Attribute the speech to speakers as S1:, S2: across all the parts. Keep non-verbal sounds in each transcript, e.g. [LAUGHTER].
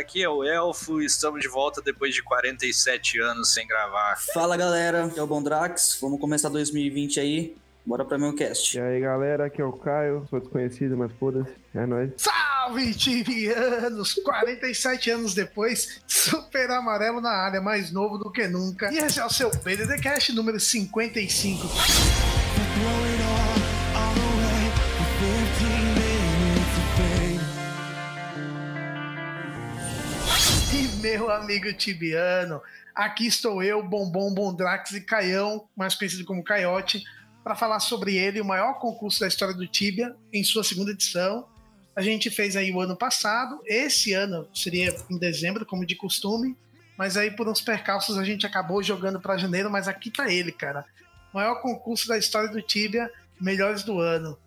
S1: Aqui é o Elfo, estamos de volta depois de 47 anos sem gravar.
S2: Fala galera, aqui é o Bondrax, vamos começar 2020 aí, bora pra meu cast.
S3: E aí galera, aqui é o Caio, sou desconhecido, mas foda-se, é nóis.
S4: Salve, tibianos! 47 anos depois, super amarelo na área, mais novo do que nunca. E esse é o seu BDD Cast número 55. Meu amigo tibiano, aqui estou eu, Bombom Bondrax e Caião, mais conhecido como Caiote, para falar sobre ele, o maior concurso da história do Tibia, em sua segunda edição. A gente fez aí o ano passado, esse ano seria em dezembro, como de costume, mas aí por uns percalços a gente acabou jogando para janeiro, mas aqui tá ele, cara. Maior concurso da história do Tibia, melhores do ano.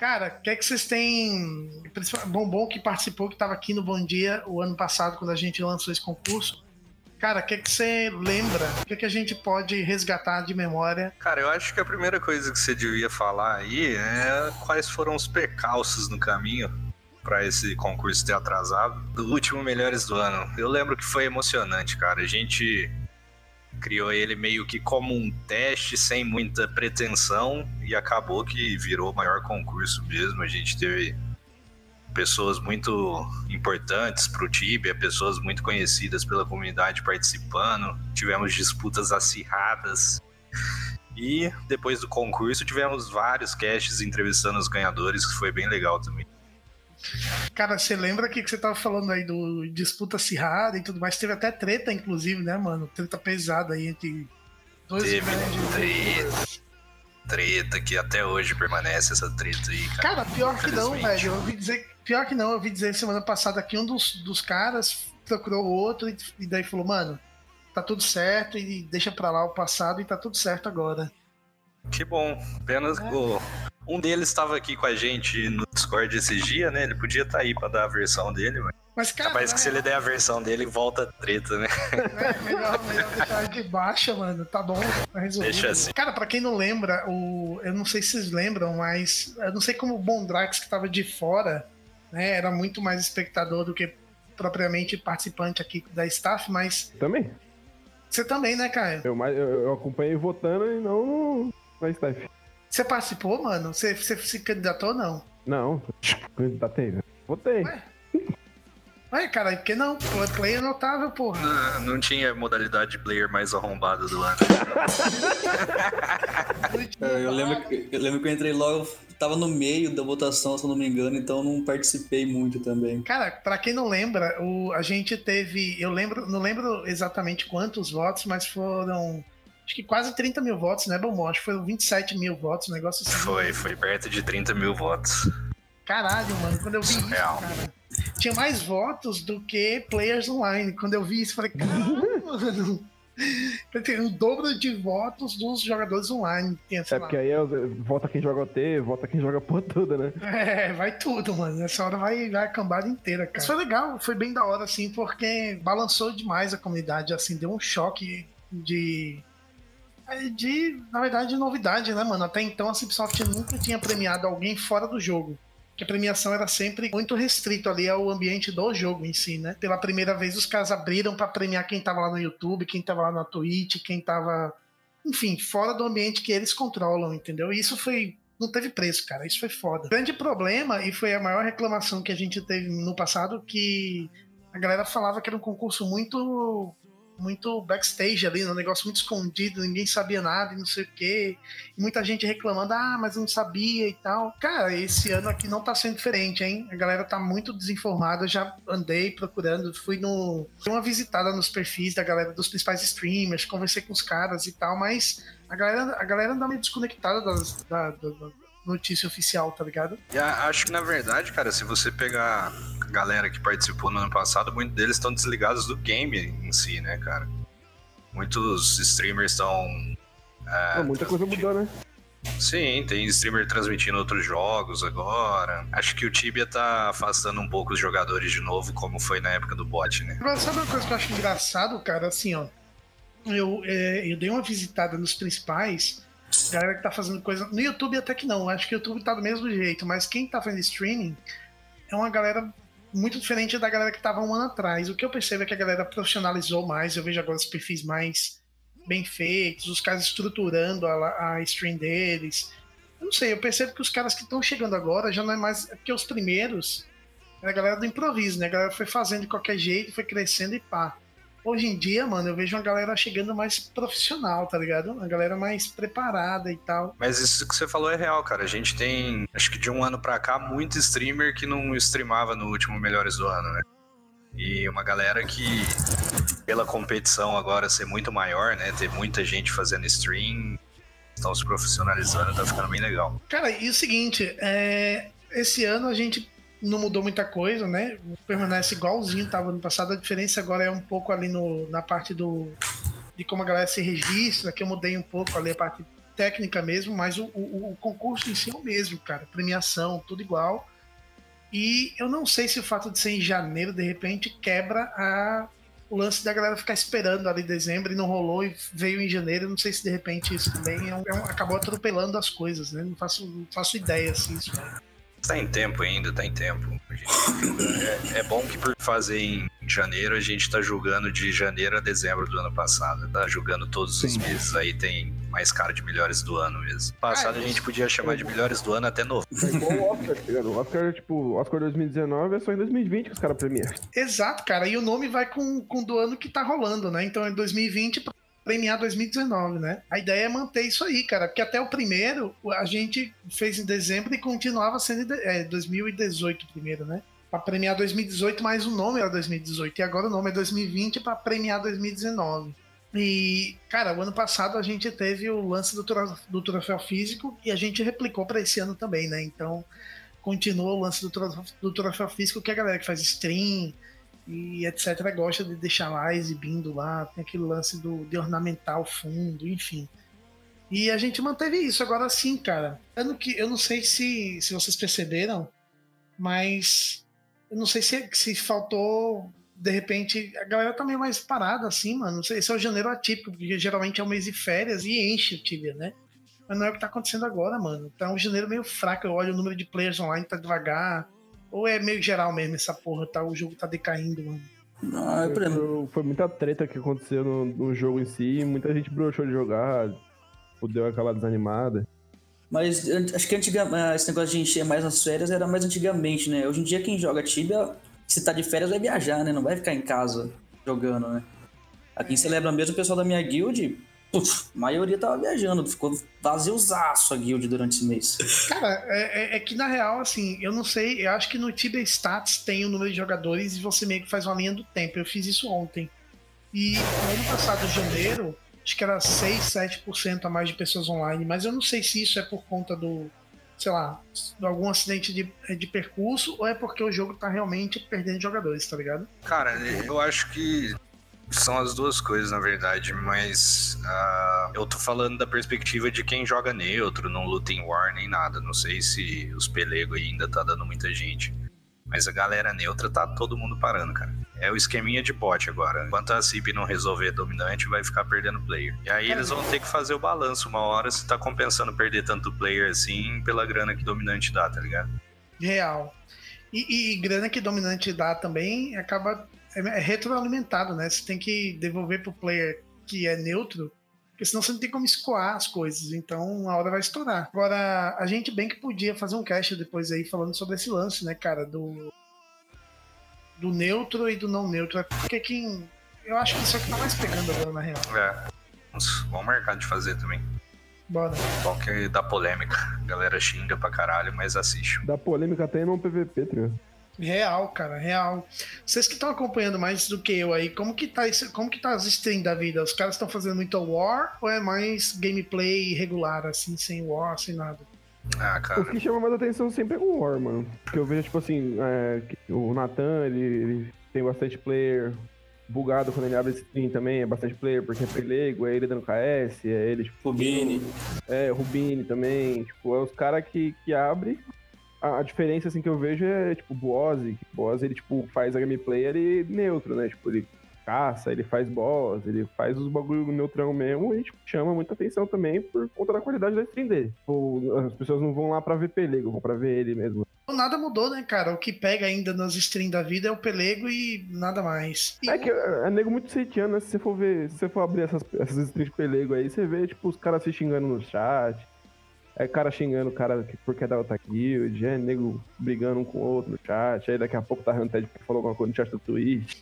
S4: Cara, o que é que vocês têm. Bombom que participou, que estava aqui no Bom Dia o ano passado, quando a gente lançou esse concurso. Cara, o que é que você lembra? O que é que a gente pode resgatar de memória?
S1: Cara, eu acho que a primeira coisa que você devia falar aí é quais foram os percalços no caminho para esse concurso ter atrasado do último Melhores do Ano. Eu lembro que foi emocionante, cara. A gente criou ele meio que como um teste, sem muita pretensão, e acabou que virou o maior concurso mesmo. A gente teve pessoas muito importantes para o Tibia, pessoas muito conhecidas pela comunidade participando, tivemos disputas acirradas. E depois do concurso tivemos vários casts entrevistando os ganhadores, que foi bem legal também.
S4: Cara, você lembra que, que você tava falando aí do disputa acirrada e tudo mais? Teve até treta, inclusive, né, mano? Treta pesada aí entre dois
S1: Teve treta. Treta que até hoje permanece essa treta aí, cara.
S4: Cara, pior que não, velho. Eu ouvi dizer, pior que não, eu ouvi dizer semana passada que um dos, dos caras procurou o outro e, e daí falou, mano, tá tudo certo e deixa pra lá o passado e tá tudo certo agora.
S1: Que bom. Apenas
S4: É.
S1: o- um deles estava aqui com a gente no Discord esses dias, né? Ele podia estar aí pra dar a versão dele, mas
S4: Mas, cara,
S1: capaz que se ele der a versão dele, volta a treta, né? [LAUGHS]
S4: É, melhor, melhor deixar de baixa, mano. Tá bom, tá resolvido.
S1: Deixa assim.
S4: Cara, pra quem não lembra, o... eu não sei se vocês lembram, mas eu não sei como o Bondrax, que tava de fora, né, era muito mais espectador do que propriamente participante aqui da staff, mas
S3: Também,
S4: você também, né, Caio?
S3: eu, eu, eu acompanhei votando e não na staff.
S4: Você participou, mano? Você, você se candidatou ou não?
S3: Não, [LAUGHS] candidatei, né? Votei.
S4: Ué? Ué, cara, por que não? Player notável, porra.
S1: Não, não tinha modalidade de player mais arrombada do ano. [LAUGHS]
S2: É, Eu lembro, que- eu lembro que eu entrei logo, tava no meio da votação, se eu não me engano, então não participei muito também.
S4: Cara, pra quem não lembra, o, a gente teve. Eu lembro, não lembro exatamente quantos votos, mas foram. Acho que quase 30 mil votos, né, Bom? Acho que foram 27 mil votos, um negócio assim.
S1: Foi, foi perto de 30 mil votos.
S4: Caralho, mano, quando eu vi isso,
S1: Surreal.
S4: cara. Tinha mais votos do que players online. Quando eu vi isso, falei, caralho, mano. [LAUGHS] Tem o dobro de votos dos jogadores online.
S3: É
S4: lá.
S3: porque aí é, vota quem joga OT, vota quem joga por tudo, né?
S4: É, vai tudo, mano. Nessa hora vai, vai a cambada inteira, cara. Mas foi legal, foi bem da hora, assim, porque balançou demais a comunidade, assim, deu um choque de. De, na verdade, de novidade, né, mano? Até então a Cipsoft nunca tinha premiado alguém fora do jogo. Que a premiação era sempre muito restrito ali ao ambiente do jogo em si, né? Pela primeira vez os caras abriram pra premiar quem tava lá no YouTube, quem tava lá na Twitch, quem tava. Enfim, fora do ambiente que eles controlam, entendeu? E isso foi não teve preço, cara. Isso foi foda. O grande problema, e foi a maior reclamação que a gente teve no passado, que a galera falava que era um concurso muito muito backstage ali, um negócio muito escondido, ninguém sabia nada e não sei o quê. E muita gente reclamando, ah, mas eu não sabia e tal. Cara, esse ano aqui não tá sendo diferente, hein? A galera tá muito desinformada, já andei procurando, fui no. Fui uma visitada nos perfis da galera dos principais streamers, conversei com os caras e tal, mas a galera, a galera anda meio desconectada das, da, da, da notícia oficial, tá ligado?
S1: E a- acho que na verdade, cara, se você pegar a galera que participou no ano passado, muitos deles estão desligados do game em si, né, cara? Muitos streamers estão. é,
S3: Ah, muita coisa mudou, né?
S1: Sim, tem streamer transmitindo outros jogos agora. Acho que o Tibia tá afastando um pouco os jogadores de novo, como foi na época do bot, né?
S4: Sabe uma coisa que eu acho engraçado, cara? Assim, ó. Eu, é, eu dei uma visitada nos principais. Galera que tá fazendo coisa. No YouTube até que não. Acho que o YouTube tá do mesmo jeito. Mas quem tá fazendo streaming é uma galera muito diferente da galera que tava um ano atrás. O que eu percebo é que a galera profissionalizou mais. Eu vejo agora os perfis mais bem feitos, os caras estruturando a, a stream deles. Eu não sei, eu percebo que os caras que estão chegando agora já não é mais. É porque os primeiros a galera do improviso, né? A galera foi fazendo de qualquer jeito, foi crescendo e pá. Hoje em dia, mano, eu vejo uma galera chegando mais profissional, tá ligado? Uma galera mais preparada e tal.
S1: Mas isso que você falou é real, cara. A gente tem, acho que de um ano pra cá, muito streamer que não streamava no último Melhores do Ano, né? E uma galera que, pela competição agora ser muito maior, né? Ter muita gente fazendo stream, estão se profissionalizando, tá ficando bem legal.
S4: Cara, e o seguinte, é, esse ano a gente não mudou muita coisa, né? Permanece igualzinho tava ano passado. A diferença agora é um pouco ali no, na parte do de como a galera se registra, que eu mudei um pouco ali a parte técnica mesmo, mas o, o, o concurso em si é o mesmo, cara. Premiação, tudo igual. E eu não sei se o fato de ser em janeiro, de repente, quebra a, o lance da galera ficar esperando ali em dezembro e não rolou e veio em janeiro. Não sei se de repente isso também é um- é um- acabou atropelando as coisas, né? Não faço, não faço ideia se isso.
S1: Tá em tempo ainda, tá em tempo. É, é bom que por fazer em janeiro, a gente tá julgando de janeiro a dezembro do ano passado. Tá julgando todos os
S3: Sim.
S1: meses aí, tem mais cara de melhores do ano mesmo. Passado a gente podia chamar de melhores do ano até novo.
S3: É igual o Oscar, tá ligado? O Oscar, tipo, o Oscar 2019 é só em 2020 que os caras premiam.
S4: Exato, cara. E o nome vai com, com o do ano que tá rolando, né? Então é 2020 pra premiar 2019, né? A ideia é manter isso aí, cara. Porque até o primeiro a gente fez em dezembro e continuava sendo é, 2018 primeiro, né? Pra premiar 2018, mas o nome era 2018. E agora o nome é 2020 pra premiar 2019. E, cara, o ano passado a gente teve o lance do, do troféu físico e a gente replicou pra esse ano também, né? Então, continua o lance do, do troféu físico que a galera que faz stream e etc. gosta de deixar lá exibindo lá, tem aquele lance do, de ornamentar o fundo, enfim. E a gente manteve isso. Agora sim, cara. Eu não sei se, se vocês perceberam, mas eu não sei se, se faltou. De repente, a galera tá meio mais parada assim, mano. Não sei, esse é o janeiro atípico, porque geralmente é um mês de férias e enche o Tibia, né? Mas não é o que tá acontecendo agora, mano. Tá um janeiro meio fraco. Eu olho o número de players online, tá devagar. Ou é meio geral mesmo essa porra, tá? O jogo tá decaindo, mano.
S2: Ah, por exemplo,
S3: Foi- Foi muita treta que aconteceu no, no jogo em si, muita gente broxou de jogar, deu aquela desanimada.
S2: Mas acho que antiga, ah, esse negócio de encher mais nas férias era mais antigamente, né? Hoje em dia quem joga Tibia, se tá de férias, vai viajar, né? Não vai ficar em casa jogando, né? Aqui em Celebra mesmo, o pessoal da minha guild, puf, a maioria tava viajando, ficou vaziozaço a guild durante esse mês.
S4: Cara, é, é- é que na real, assim, eu não sei, eu acho que no Tibia Stats tem o número de jogadores e você meio que faz uma linha do tempo. Eu fiz isso ontem. E no ano passado, em janeiro, acho que era 6, 7% a mais de pessoas online, mas eu não sei se isso é por conta do, sei lá, de algum acidente de, de percurso ou é porque o jogo tá realmente perdendo jogadores, tá ligado?
S1: Cara, eu acho que são as duas coisas, na verdade, mas ah, eu tô falando da perspectiva de quem joga neutro, não luta em war nem nada. Não sei se os pelego ainda tá dando muita gente. Mas a galera neutra tá todo mundo parando, cara. É o esqueminha de bot agora. Enquanto a CIP não resolver dominante, vai ficar perdendo player. E aí eles vão ter que fazer o balanço uma hora se tá compensando perder tanto player assim pela grana que dominante dá, tá ligado?
S4: Real. E, e grana que dominante dá também acaba é, é retroalimentado, né? Você tem que devolver pro player que é neutro, porque senão você não tem como escoar as coisas. Então, uma hora vai estourar. Agora, a gente bem que podia fazer um cast depois aí falando sobre esse lance, né, cara, do do neutro e do não neutro. É Porque quem Eu acho que isso é o que tá mais pegando agora, na real.
S1: É. Vamos, vamos marcar de fazer também.
S4: Bora.
S1: Qual que dá polêmica. A galera xinga pra caralho, mas assiste.
S3: Dá polêmica até no PVP, tá ligado?
S4: Real, cara, real. Vocês que estão acompanhando mais do que eu aí, como que tá isso, como que tá as streams da vida? Os caras estão fazendo muito war ou é mais gameplay regular, assim, sem war, sem nada?
S1: Ah,
S3: O
S1: cara.
S3: que chama mais atenção sempre é o War, mano. Porque eu vejo, tipo assim, é, o Nathan, ele, ele tem bastante player. Bugado quando ele abre stream também, é bastante player, porque é pelego, é ele dando KS, é ele, tipo,
S2: Rubini.
S3: é, Rubini também, tipo, é os caras que, que abre. A, diferença, assim, que eu vejo é, tipo, o Boaz, que o Boaz, ele, tipo, faz a gameplay ali neutro, né? Tipo, ele caça, ele faz boss, ele faz os bagulho neutrão mesmo e, tipo, chama muita atenção também por conta da qualidade da stream dele. Tipo, as pessoas não vão lá pra ver pelego, vão pra ver ele mesmo.
S4: Nada mudou, né, cara? O que pega ainda nas streams da vida é o pelego e nada mais. E
S3: É que é, é nego muito seitiano, né? Se você for ver, se você for abrir essas, essas streams de pelego aí, você vê, tipo, os caras se xingando no chat. É cara xingando o cara que- porque é da outra guild, é nego brigando um com o outro no chat, aí daqui a pouco tá Hunted porque falou alguma coisa no chat do Twitch.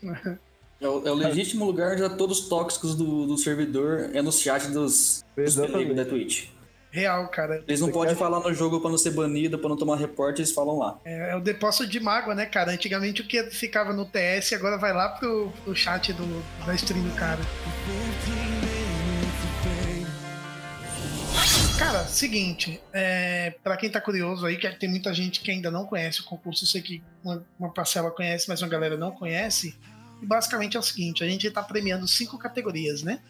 S2: É o, é o legítimo lugar de todos os tóxicos do, do servidor é no chat dos, dos da Twitch.
S4: real, cara.
S2: Eles não podem
S3: quer-
S2: falar no jogo pra não ser banido, pra não tomar reporte, eles falam lá.
S4: É, é o depósito de mágoa, né, cara? Antigamente o que ficava no TS agora vai lá pro, pro chat do, da stream do cara. Cara, seguinte, é, para quem tá curioso aí, que tem muita gente que ainda não conhece o concurso, eu sei que uma, uma parcela conhece, mas uma galera não conhece. Basicamente é o seguinte: a gente tá premiando cinco categorias, né?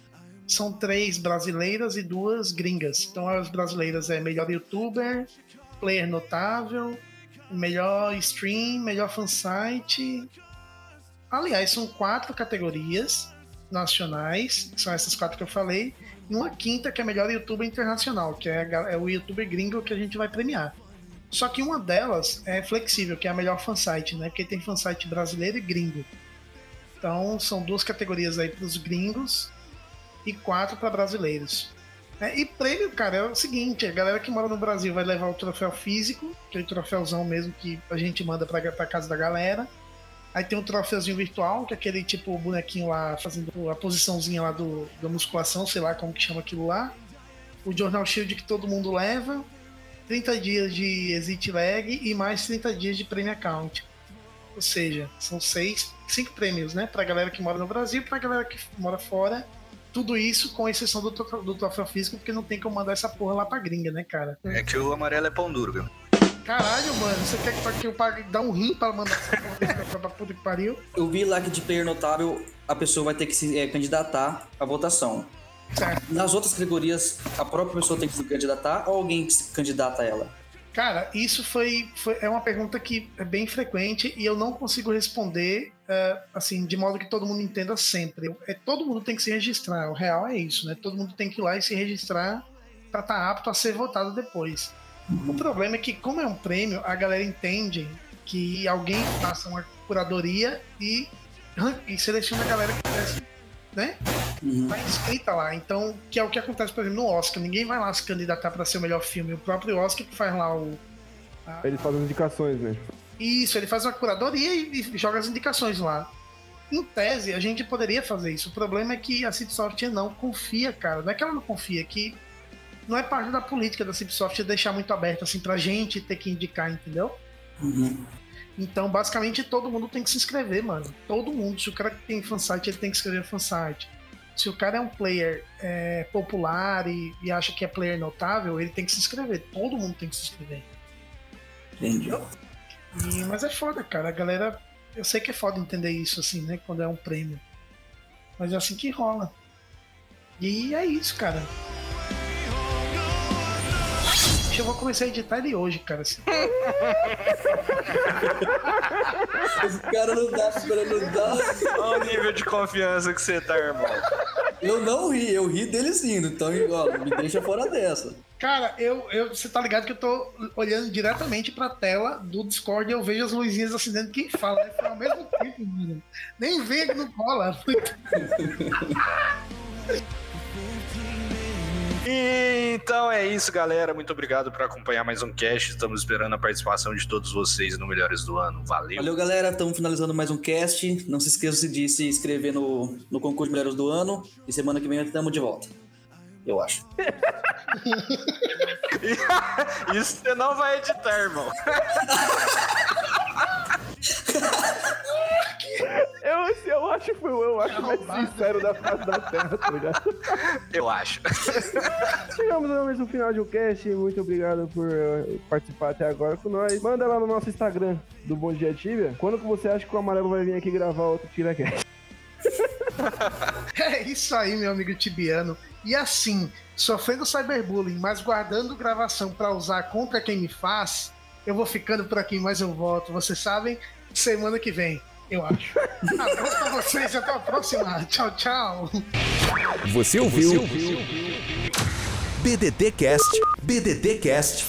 S4: São três brasileiras e duas gringas. Então as brasileiras é melhor youtuber, player notável, melhor stream, melhor fansite. Aliás, são quatro categorias nacionais, são essas quatro que eu falei, e uma quinta que é melhor youtuber internacional, que é, a é o youtuber gringo que a gente vai premiar. Só que uma delas é flexível, que é a melhor fansite, né? Porque tem fansite brasileiro e gringo. Então são duas categorias aí para os gringos e quatro para brasileiros. É, e prêmio, cara, é o seguinte: a galera que mora no Brasil vai levar o troféu físico, que troféuzão mesmo que a gente manda pra casa da galera. Aí tem um troféuzinho virtual, que é aquele tipo bonequinho lá fazendo a posiçãozinha lá do, da musculação, sei lá como que chama aquilo lá. O Journal Shield que todo mundo leva. 30 dias de exit lag e mais 30 dias de premium account. Ou seja, são seis, cinco prêmios, né? Pra galera que mora no Brasil pra galera que mora fora. Tudo isso com exceção do, do troféu físico, porque não tem como mandar essa porra lá pra gringa, né, cara?
S1: É que o amarelo é pão duro, viu?
S4: Caralho, mano, você quer que- eu pague, dar um rim pra mandar essa porra pra puta que pariu?
S2: Eu vi lá que de player notável a pessoa vai ter que se é, candidatar à votação.
S4: Certo.
S2: Nas outras categorias, a própria pessoa tem que se candidatar ou alguém que se candidata a ela?
S4: Cara, isso foi, foi- é uma pergunta que é bem frequente e eu não consigo responder é, assim de modo que todo mundo entenda sempre. É, todo mundo tem que se registrar. O real é isso, né? Todo mundo tem que ir lá e se registrar para estar apto a ser votado depois. O problema é que, como é um prêmio, a galera entende que alguém faça uma curadoria e, e seleciona a galera que quisesse, né?
S2: Uhum.
S4: tá inscrita lá. Então, que é o que acontece, por exemplo, no Oscar. Ninguém vai lá se candidatar para ser o melhor filme. O próprio Oscar que faz lá o. a-
S3: Eles fazem as indicações, né?
S4: Isso, ele faz uma curadoria e, e joga as indicações lá. Em tese, a gente poderia fazer isso. O problema é que a Cipsoft não confia, cara. Não é que ela não confia, é que não é parte da política da Cipsoft deixar muito aberto assim pra gente ter que indicar, entendeu?
S2: Uhum.
S4: Então, basicamente, todo mundo tem que se inscrever, mano. Todo mundo. Se o cara tem fansite, ele tem que escrever fansite. Se o cara é um player é, popular e, e acha que é player notável, ele tem que se inscrever. Todo mundo tem que se inscrever.
S2: Entendi.
S4: E- mas é foda, cara. A galera. Eu sei que é foda entender isso, assim, né? Quando é um prêmio. Mas é assim que rola. E é isso, cara. Eu vou começar a editar ele hoje, cara. assim. [LAUGHS]
S2: Esse cara não dá, cara não dá.
S1: Olha o nível de confiança que você tá, irmão.
S2: Eu não ri, eu ri deles rindo, então ó, me deixa fora dessa.
S4: Cara, eu, eu, você tá ligado que eu tô olhando diretamente pra tela do Discord e eu vejo as luzinhas acendendo quem fala, né? Fala ao mesmo tempo, mano. Nem vem que não cola. [LAUGHS]
S1: Então é isso, galera. Muito obrigado por acompanhar mais um cast. Estamos esperando a participação de todos vocês no Melhores do Ano. Valeu.
S2: Valeu, galera. Estamos finalizando mais um cast. Não se esqueça de se inscrever no, no concurso Melhores do Ano. E semana que vem estamos de volta. Eu acho. [LAUGHS]
S1: Isso você não vai editar, irmão. [LAUGHS]
S3: Eu, acho que foi o eu acho mais sincero da face da Terra, tá ligado?
S1: Eu acho. [LAUGHS]
S3: Chegamos ao mesmo final de um cast. Muito obrigado por eh, participar até agora com nós. Manda lá no nosso Instagram do Bom Dia Tibia. Quando que você acha que o Amarelo vai vir aqui gravar outro TiraCast? [LAUGHS]
S4: É isso aí, meu amigo tibiano. E assim, sofrendo cyberbullying, mas guardando gravação pra usar contra quem me faz, eu vou ficando por aqui, mas eu volto. Vocês sabem, semana que vem, eu acho. [LAUGHS] Abraço pra vocês, até a próxima. Tchau, tchau.
S5: Você ouviu? BDT Cast, BDT Cast.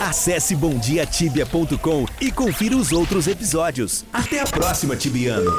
S5: Acesse bomdiatibia.com e confira os outros episódios. Até a próxima, Tibiano.